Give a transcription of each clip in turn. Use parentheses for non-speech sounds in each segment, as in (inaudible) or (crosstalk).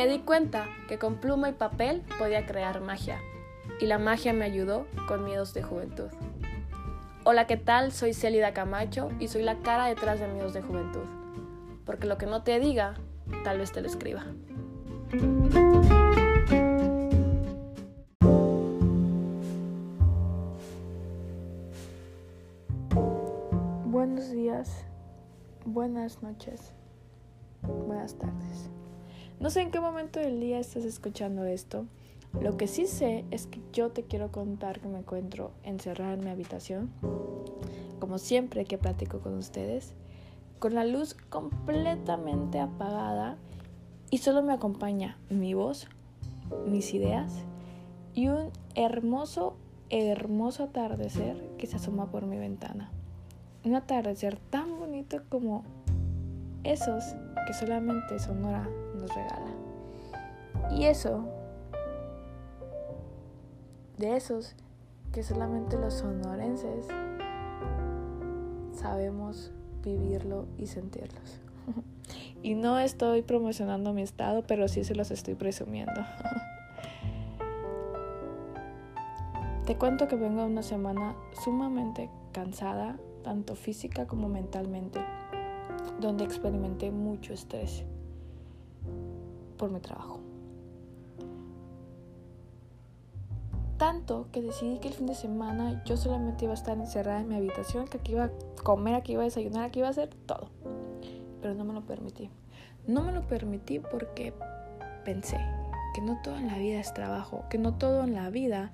me di cuenta que con pluma y papel podía crear magia. Y la magia me ayudó con miedos de juventud. Hola, ¿qué tal? Soy Celida Camacho y soy la cara detrás de miedos de juventud. Porque lo que no te diga, tal vez te lo escriba. Buenos días, buenas noches, buenas tardes. No sé en qué momento del día estás escuchando esto. Lo que sí sé es que yo te quiero contar que me encuentro encerrada en mi habitación, como siempre que platico con ustedes, con la luz completamente apagada y solo me acompaña mi voz, mis ideas y un hermoso, hermoso atardecer que se asoma por mi ventana. Un atardecer tan bonito como esos que solamente Sonora nos regala. Y eso, de esos que solamente los sonorenses sabemos vivirlo y sentirlos. (laughs) y no estoy promocionando mi estado, pero sí se los estoy presumiendo. (laughs) Te cuento que vengo una semana sumamente cansada tanto física como mentalmente, donde experimenté mucho estrés por mi trabajo. Tanto que decidí que el fin de semana yo solamente iba a estar encerrada en mi habitación, que aquí iba a comer, aquí iba a desayunar, aquí iba a hacer todo. Pero no me lo permití. No me lo permití porque pensé que no todo en la vida es trabajo, que no todo en la vida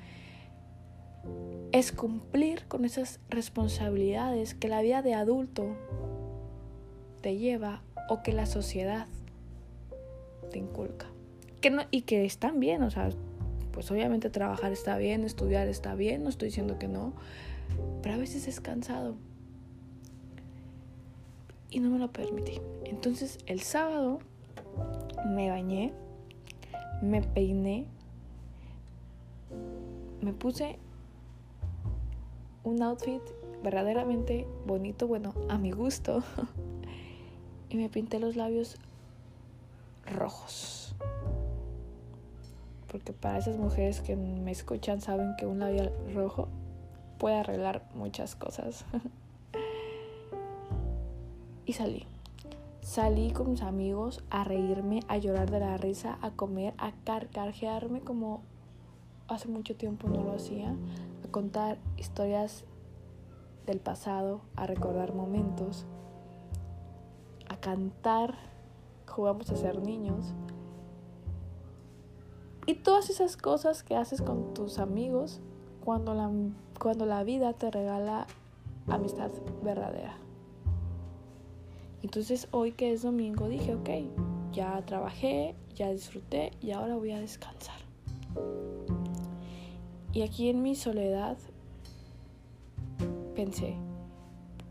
es cumplir con esas responsabilidades que la vida de adulto te lleva o que la sociedad te inculca. Que no, y que están bien, o sea, pues obviamente trabajar está bien, estudiar está bien, no estoy diciendo que no, pero a veces es cansado. Y no me lo permití. Entonces el sábado me bañé, me peiné, me puse un outfit verdaderamente bonito, bueno, a mi gusto. (laughs) y me pinté los labios rojos. Porque para esas mujeres que me escuchan saben que un labial rojo puede arreglar muchas cosas. (laughs) y salí. Salí con mis amigos a reírme, a llorar de la risa, a comer, a carcajearme como hace mucho tiempo no lo hacía, a contar historias del pasado, a recordar momentos, a cantar, jugamos a ser niños. Y todas esas cosas que haces con tus amigos cuando la, cuando la vida te regala amistad verdadera. Entonces hoy que es domingo dije, ok, ya trabajé, ya disfruté y ahora voy a descansar. Y aquí en mi soledad pensé,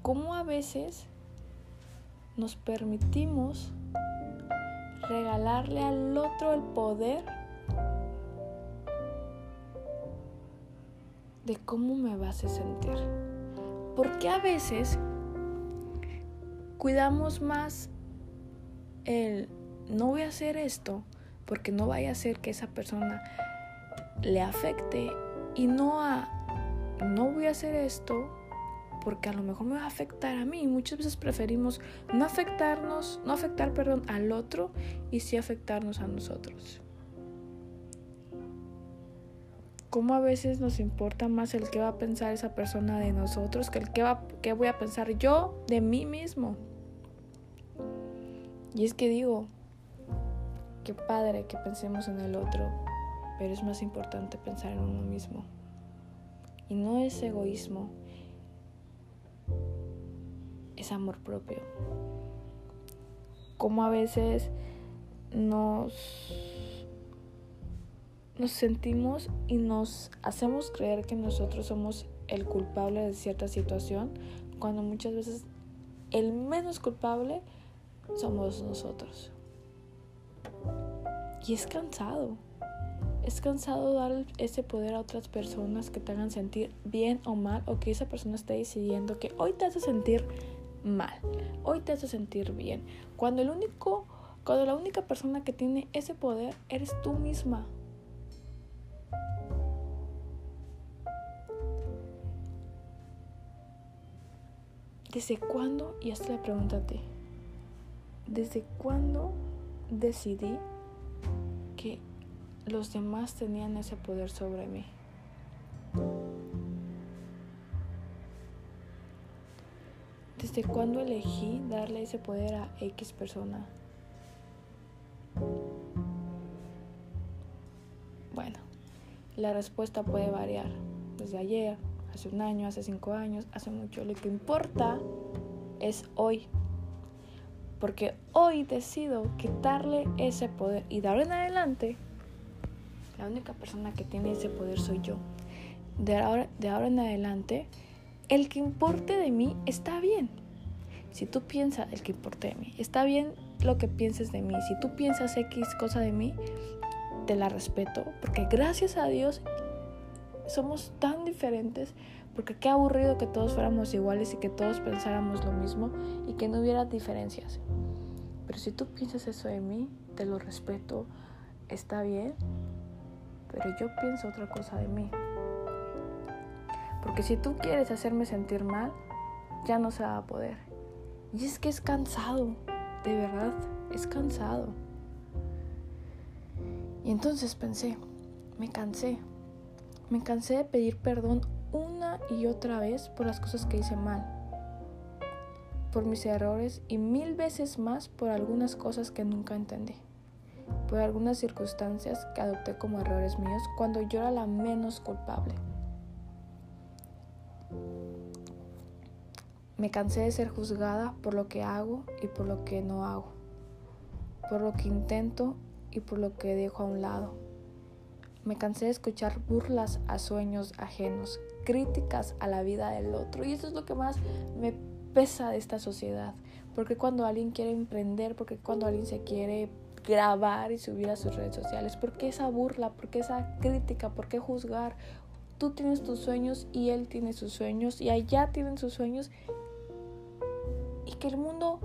¿cómo a veces nos permitimos regalarle al otro el poder de cómo me vas a sentir? Porque a veces cuidamos más el no voy a hacer esto porque no vaya a ser que esa persona le afecte y no a no voy a hacer esto porque a lo mejor me va a afectar a mí. Muchas veces preferimos no afectarnos, no afectar, perdón, al otro y sí afectarnos a nosotros. Cómo a veces nos importa más el que va a pensar esa persona de nosotros que el que, va, que voy a pensar yo de mí mismo. Y es que digo, qué padre que pensemos en el otro, pero es más importante pensar en uno mismo. Y no es egoísmo, amor propio. Como a veces nos, nos sentimos y nos hacemos creer que nosotros somos el culpable de cierta situación, cuando muchas veces el menos culpable somos nosotros. Y es cansado. Es cansado dar ese poder a otras personas que te hagan sentir bien o mal o que esa persona esté decidiendo que hoy te hace sentir mal, hoy te hace sentir bien. Cuando el único Cuando la única persona que tiene ese poder eres tú misma. ¿Desde cuándo? Y hasta la pregúntate. ¿Desde cuándo decidí que los demás tenían ese poder sobre mí? ¿Desde cuándo elegí darle ese poder a X persona? Bueno, la respuesta puede variar desde ayer, hace un año, hace cinco años, hace mucho. Lo que importa es hoy. Porque hoy decido quitarle ese poder y de ahora en adelante, la única persona que tiene ese poder soy yo. De ahora, de ahora en adelante, el que importe de mí está bien. Si tú piensas el que importe de mí, está bien lo que pienses de mí. Si tú piensas X cosa de mí, te la respeto. Porque gracias a Dios somos tan diferentes. Porque qué aburrido que todos fuéramos iguales y que todos pensáramos lo mismo y que no hubiera diferencias. Pero si tú piensas eso de mí, te lo respeto, está bien. Pero yo pienso otra cosa de mí. Porque si tú quieres hacerme sentir mal, ya no se va a poder. Y es que es cansado, de verdad, es cansado. Y entonces pensé, me cansé. Me cansé de pedir perdón una y otra vez por las cosas que hice mal, por mis errores y mil veces más por algunas cosas que nunca entendí, por algunas circunstancias que adopté como errores míos cuando yo era la menos culpable. Me cansé de ser juzgada por lo que hago y por lo que no hago, por lo que intento y por lo que dejo a un lado. Me cansé de escuchar burlas a sueños ajenos, críticas a la vida del otro. Y eso es lo que más me pesa de esta sociedad. Porque cuando alguien quiere emprender, porque cuando alguien se quiere grabar y subir a sus redes sociales, ¿por qué esa burla? ¿Por qué esa crítica? ¿Por qué juzgar? Tú tienes tus sueños y él tiene sus sueños y allá tienen sus sueños que el mundo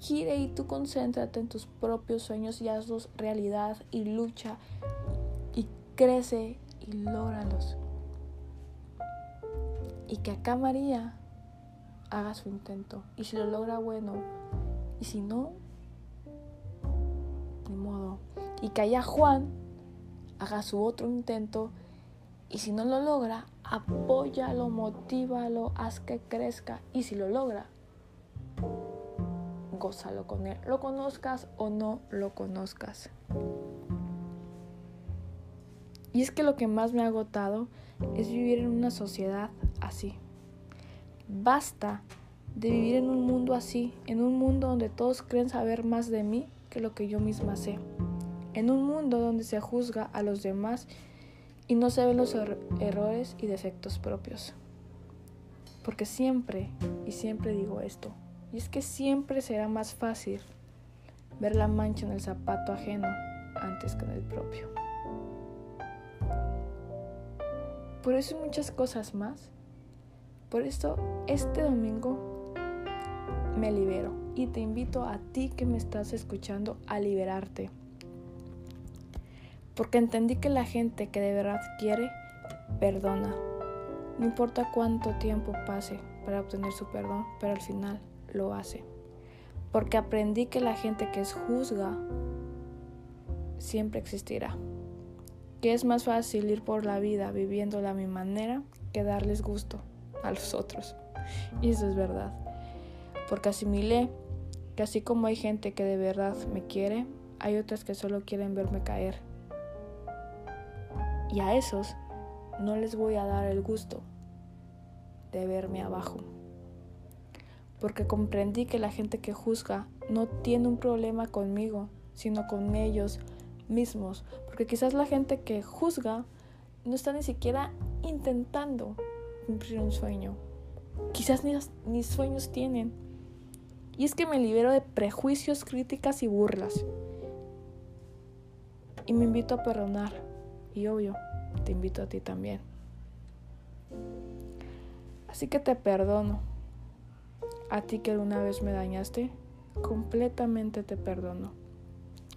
gire y tú concéntrate en tus propios sueños y hazlos realidad y lucha y crece y lógralos. Y que acá María haga su intento. Y si lo logra, bueno. Y si no, ni modo. Y que allá Juan haga su otro intento. Y si no lo logra, apóyalo, motívalo, haz que crezca. Y si lo logra, gózalo con él, lo conozcas o no lo conozcas. Y es que lo que más me ha agotado es vivir en una sociedad así. Basta de vivir en un mundo así, en un mundo donde todos creen saber más de mí que lo que yo misma sé. En un mundo donde se juzga a los demás y no se ven los er errores y defectos propios. Porque siempre, y siempre digo esto, y es que siempre será más fácil ver la mancha en el zapato ajeno antes que en el propio. Por eso muchas cosas más. Por esto, este domingo me libero y te invito a ti que me estás escuchando a liberarte. Porque entendí que la gente que de verdad quiere, perdona. No importa cuánto tiempo pase para obtener su perdón, pero al final lo hace. Porque aprendí que la gente que es juzga siempre existirá. Que es más fácil ir por la vida viviéndola a mi manera que darles gusto a los otros. Y eso es verdad. Porque asimilé que así como hay gente que de verdad me quiere, hay otras que solo quieren verme caer. Y a esos no les voy a dar el gusto de verme abajo porque comprendí que la gente que juzga no tiene un problema conmigo, sino con ellos mismos, porque quizás la gente que juzga no está ni siquiera intentando cumplir un sueño, quizás ni, ni sueños tienen. Y es que me libero de prejuicios, críticas y burlas. Y me invito a perdonar. Y obvio, te invito a ti también. Así que te perdono a ti que alguna vez me dañaste, completamente te perdono.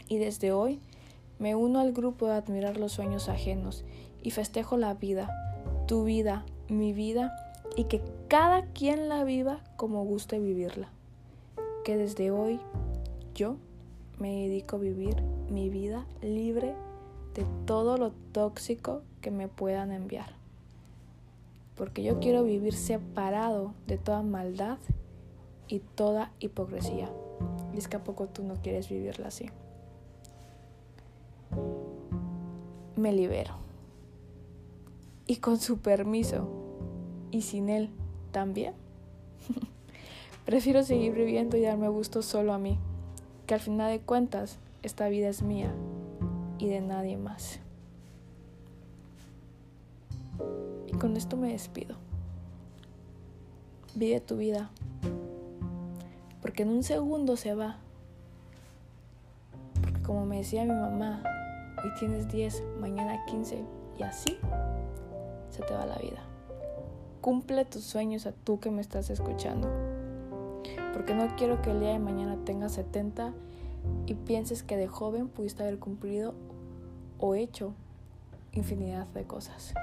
Y desde hoy me uno al grupo de admirar los sueños ajenos y festejo la vida, tu vida, mi vida, y que cada quien la viva como guste vivirla. Que desde hoy yo me dedico a vivir mi vida libre de todo lo tóxico que me puedan enviar. Porque yo quiero vivir separado de toda maldad y toda hipocresía. Y es que a poco tú no quieres vivirla así. Me libero. Y con su permiso. Y sin él también. (laughs) Prefiero seguir viviendo y darme gusto solo a mí. Que al final de cuentas, esta vida es mía y de nadie más. Y con esto me despido. Vive tu vida. Porque en un segundo se va. Como me decía mi mamá, hoy tienes 10, mañana 15 y así se te va la vida. Cumple tus sueños a tú que me estás escuchando. Porque no quiero que el día de mañana tengas 70 y pienses que de joven pudiste haber cumplido o hecho infinidad de cosas.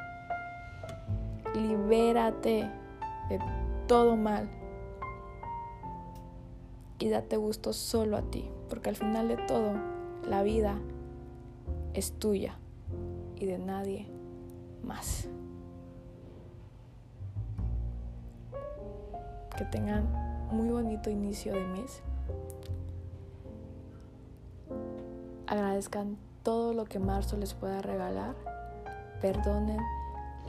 Libérate de todo mal y date gusto solo a ti, porque al final de todo la vida es tuya y de nadie más. Que tengan muy bonito inicio de mes. Agradezcan todo lo que marzo les pueda regalar. Perdonen,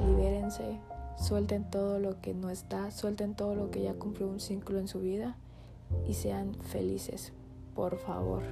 libérense, suelten todo lo que no está, suelten todo lo que ya cumplió un ciclo en su vida y sean felices, por favor.